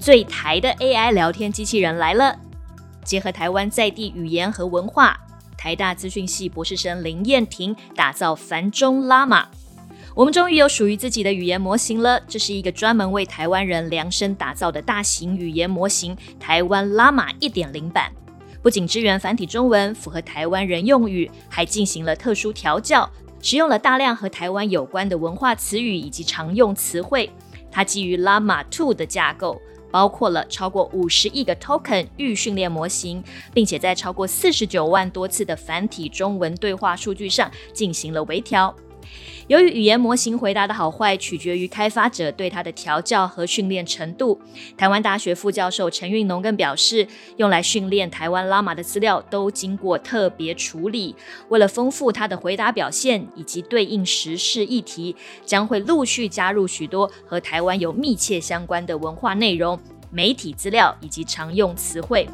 最台的 AI 聊天机器人来了，结合台湾在地语言和文化，台大资讯系博士生林燕婷打造繁中拉玛。我们终于有属于自己的语言模型了，这是一个专门为台湾人量身打造的大型语言模型——台湾拉玛一点零版。不仅支援繁体中文，符合台湾人用语，还进行了特殊调教，使用了大量和台湾有关的文化词语以及常用词汇。它基于拉玛 Two 的架构。包括了超过五十亿个 token 预训练模型，并且在超过四十九万多次的繁体中文对话数据上进行了微调。由于语言模型回答的好坏取决于开发者对它的调教和训练程度，台湾大学副教授陈运农更表示，用来训练台湾拉玛的资料都经过特别处理。为了丰富它的回答表现以及对应时事议题，将会陆续加入许多和台湾有密切相关的文化内容、媒体资料以及常用词汇。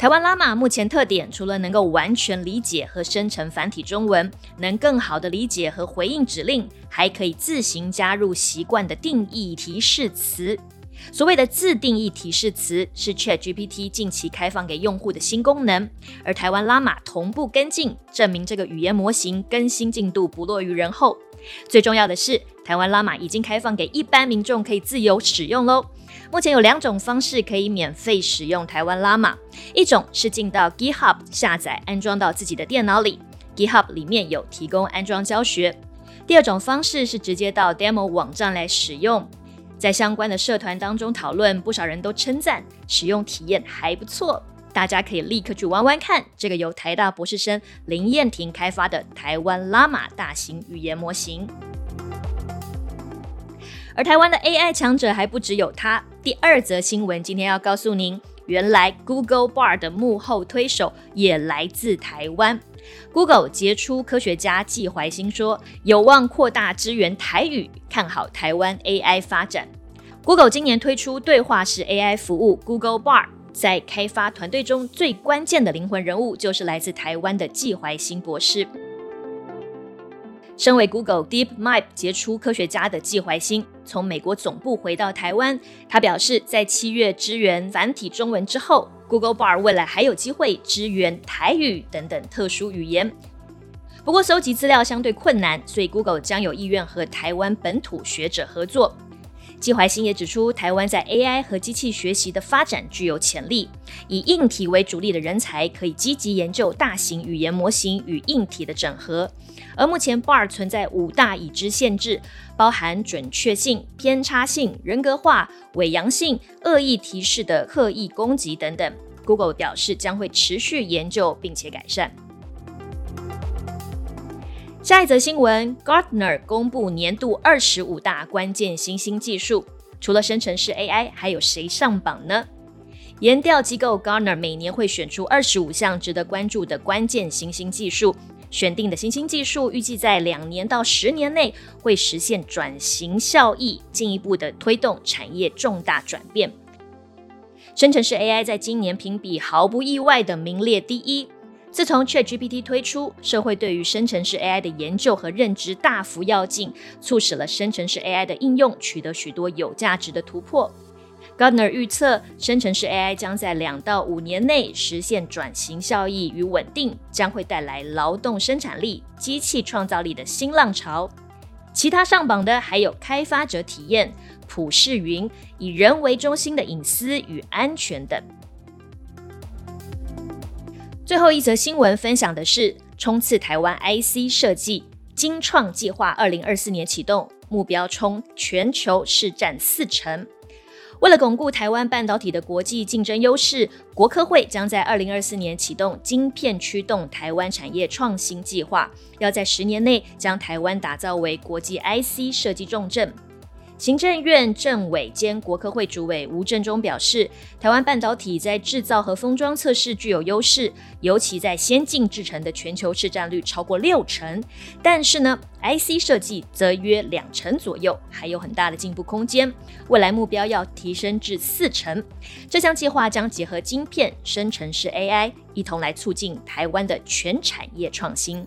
台湾拉玛目前特点，除了能够完全理解和生成繁体中文，能更好的理解和回应指令，还可以自行加入习惯的定义提示词。所谓的自定义提示词，是 ChatGPT 近期开放给用户的新功能，而台湾拉玛同步跟进，证明这个语言模型更新进度不落于人后。最重要的是，台湾拉玛已经开放给一般民众可以自由使用喽。目前有两种方式可以免费使用台湾拉玛，一种是进到 GitHub 下载安装到自己的电脑里，GitHub 里面有提供安装教学；第二种方式是直接到 Demo 网站来使用，在相关的社团当中讨论，不少人都称赞使用体验还不错，大家可以立刻去玩玩看这个由台大博士生林燕婷开发的台湾拉玛大型语言模型。而台湾的 AI 强者还不只有他。第二则新闻今天要告诉您，原来 Google Bar 的幕后推手也来自台湾。Google 杰出科学家季怀新说，有望扩大支援台语，看好台湾 AI 发展。Google 今年推出对话式 AI 服务 Google Bar，在开发团队中最关键的灵魂人物就是来自台湾的季怀新博士。身为 Google DeepMind 杰出科学家的季怀新，从美国总部回到台湾。他表示，在七月支援繁体中文之后，Google Bar 未来还有机会支援台语等等特殊语言。不过，搜集资料相对困难，所以 Google 将有意愿和台湾本土学者合作。季怀新也指出，台湾在 AI 和机器学习的发展具有潜力，以硬体为主力的人才可以积极研究大型语言模型与硬体的整合。而目前 Bar 存在五大已知限制，包含准确性、偏差性、人格化、伪阳性、恶意提示的刻意攻击等等。Google 表示将会持续研究并且改善。下一则新闻，Gartner 公布年度二十五大关键新兴技术，除了生成式 AI，还有谁上榜呢？研调机构 Gartner 每年会选出二十五项值得关注的关键新兴技术，选定的新兴技术预计在两年到十年内会实现转型效益，进一步的推动产业重大转变。生成式 AI 在今年评比毫不意外的名列第一。自从 ChatGPT 推出，社会对于生成式 AI 的研究和认知大幅跃进，促使了生成式 AI 的应用取得许多有价值的突破。Gardner 预测，生成式 AI 将在两到五年内实现转型效益与稳定，将会带来劳动生产力、机器创造力的新浪潮。其他上榜的还有开发者体验、普世云、以人为中心的隐私与安全等。最后一则新闻分享的是冲刺台湾 IC 设计精创计划，二零二四年启动，目标冲全球市占四成。为了巩固台湾半导体的国际竞争优势，国科会将在二零二四年启动晶片驱动台湾产业创新计划，要在十年内将台湾打造为国际 IC 设计重镇。行政院政委兼国科会主委吴振中表示，台湾半导体在制造和封装测试具有优势，尤其在先进制程的全球市占率超过六成。但是呢，IC 设计则约两成左右，还有很大的进步空间。未来目标要提升至四成。这项计划将结合晶片、生成式 AI，一同来促进台湾的全产业创新。